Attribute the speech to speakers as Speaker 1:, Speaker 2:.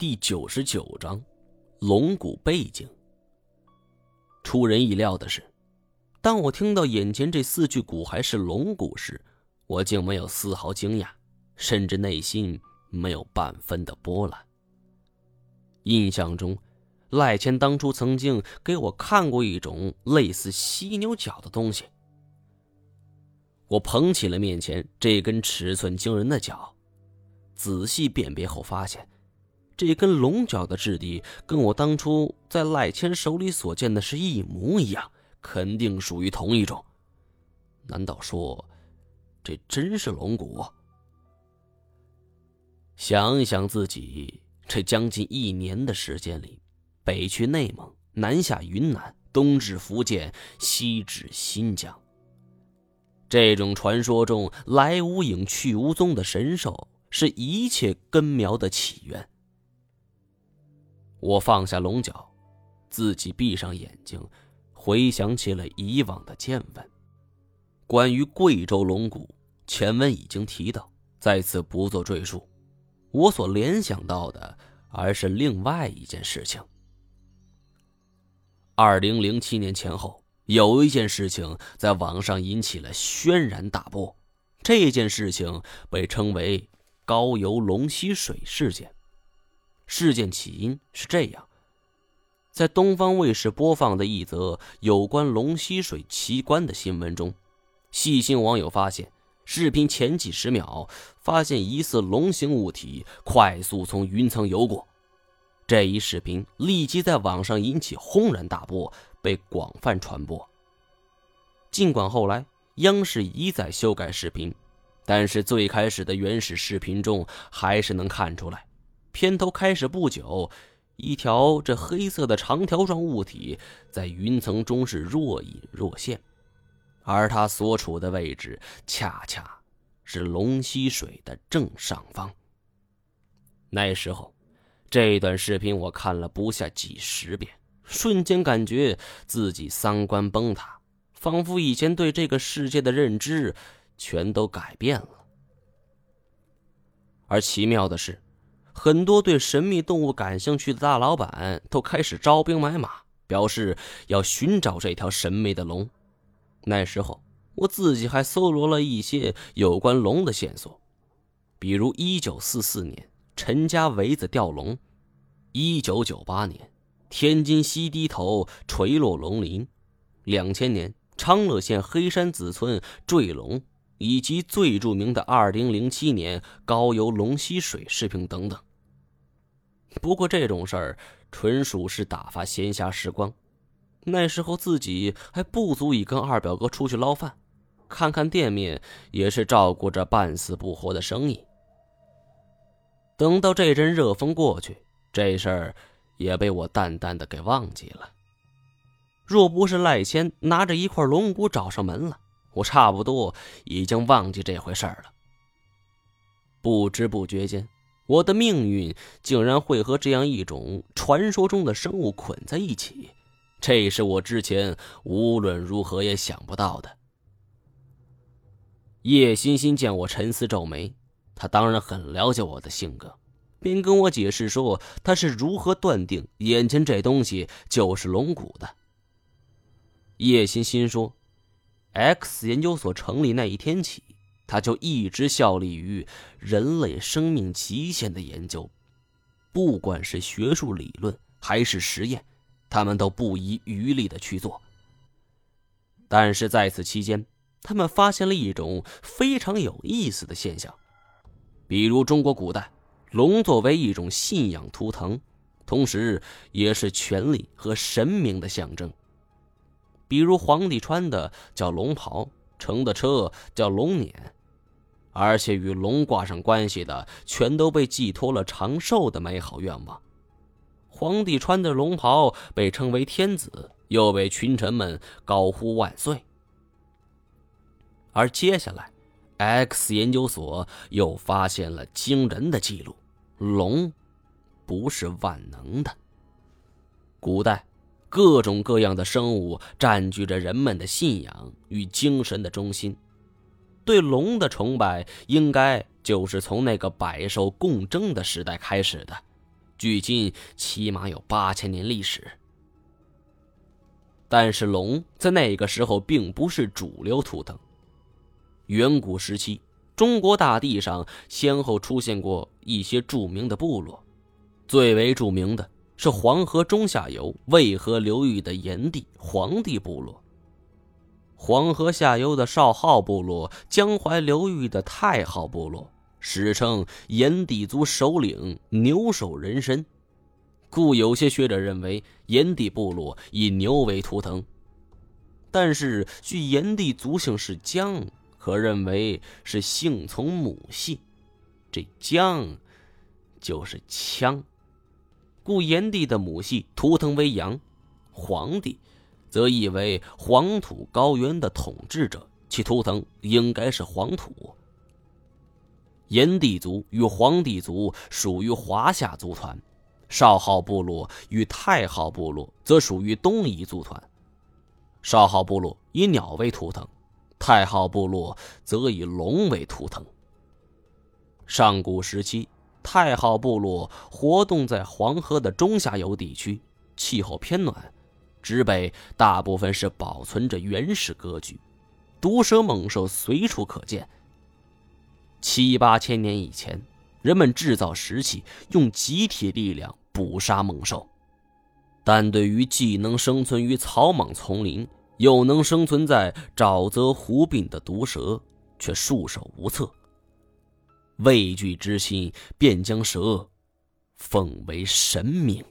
Speaker 1: 第九十九章，龙骨背景。出人意料的是，当我听到眼前这四具骨骸是龙骨时，我竟没有丝毫惊讶，甚至内心没有半分的波澜。印象中，赖谦当初曾经给我看过一种类似犀牛角的东西。我捧起了面前这根尺寸惊人的角，仔细辨别后发现。这根龙角的质地跟我当初在赖谦手里所见的是一模一样，肯定属于同一种。难道说，这真是龙骨？想想自己这将近一年的时间里，北去内蒙，南下云南，东至福建，西至新疆。这种传说中来无影去无踪的神兽，是一切根苗的起源。我放下龙角，自己闭上眼睛，回想起了以往的见闻。关于贵州龙骨，前文已经提到，在此不做赘述。我所联想到的，而是另外一件事情。二零零七年前后，有一件事情在网上引起了轩然大波，这件事情被称为“高邮龙吸水事件”。事件起因是这样：在东方卫视播放的一则有关龙吸水奇观的新闻中，细心网友发现，视频前几十秒发现疑似龙形物体快速从云层游过。这一视频立即在网上引起轰然大波，被广泛传播。尽管后来央视一再修改视频，但是最开始的原始视频中还是能看出来。片头开始不久，一条这黑色的长条状物体在云层中是若隐若现，而它所处的位置恰恰是龙溪水的正上方。那时候，这段视频我看了不下几十遍，瞬间感觉自己三观崩塌，仿佛以前对这个世界的认知全都改变了。而奇妙的是。很多对神秘动物感兴趣的大老板都开始招兵买马，表示要寻找这条神秘的龙。那时候，我自己还搜罗了一些有关龙的线索，比如1944年陈家围子吊龙，1998年天津西堤头垂落龙鳞，2000年昌乐县黑山子村坠龙，以及最著名的2007年高邮龙吸水视频等等。不过这种事儿纯属是打发闲暇时光，那时候自己还不足以跟二表哥出去捞饭，看看店面也是照顾着半死不活的生意。等到这阵热风过去，这事儿也被我淡淡的给忘记了。若不是赖谦拿着一块龙骨找上门了，我差不多已经忘记这回事儿了。不知不觉间。我的命运竟然会和这样一种传说中的生物捆在一起，这是我之前无论如何也想不到的。叶欣欣见我沉思皱眉，他当然很了解我的性格，便跟我解释说他是如何断定眼前这东西就是龙骨的。叶欣欣说，X 研究所成立那一天起。他就一直效力于人类生命极限的研究，不管是学术理论还是实验，他们都不遗余力的去做。但是在此期间，他们发现了一种非常有意思的现象，比如中国古代龙作为一种信仰图腾，同时也是权力和神明的象征。比如皇帝穿的叫龙袍，乘的车叫龙辇。而且与龙挂上关系的，全都被寄托了长寿的美好愿望。皇帝穿的龙袍被称为天子，又被群臣们高呼万岁。而接下来，X 研究所又发现了惊人的记录：龙不是万能的。古代，各种各样的生物占据着人们的信仰与精神的中心。对龙的崇拜，应该就是从那个百兽共争的时代开始的。距今起码有八千年历史。但是龙在那个时候并不是主流图腾。远古时期，中国大地上先后出现过一些著名的部落，最为著名的是黄河中下游渭河流域的炎帝黄帝部落。黄河下游的少昊部落，江淮流域的太昊部落，史称炎帝族首领牛首人身。故有些学者认为炎帝部落以牛为图腾，但是据炎帝族姓是姜，可认为是姓从母系，这姜就是羌，故炎帝的母系图腾为羊，黄帝则意为黄土高原的统治者，其图腾应该是黄土。炎帝族与黄帝族属于华夏族团。少昊部落与太昊部落则属于东夷族团。少昊部落以鸟为图腾，太昊部落则以龙为图腾。上古时期，太昊部落活动在黄河的中下游地区，气候偏暖，植被大部分是保存着原始格局，毒蛇猛兽随处可见。七八千年以前，人们制造石器，用集体力量。捕杀猛兽，但对于既能生存于草莽丛林，又能生存在沼泽湖滨的毒蛇，却束手无策。畏惧之心，便将蛇奉为神明。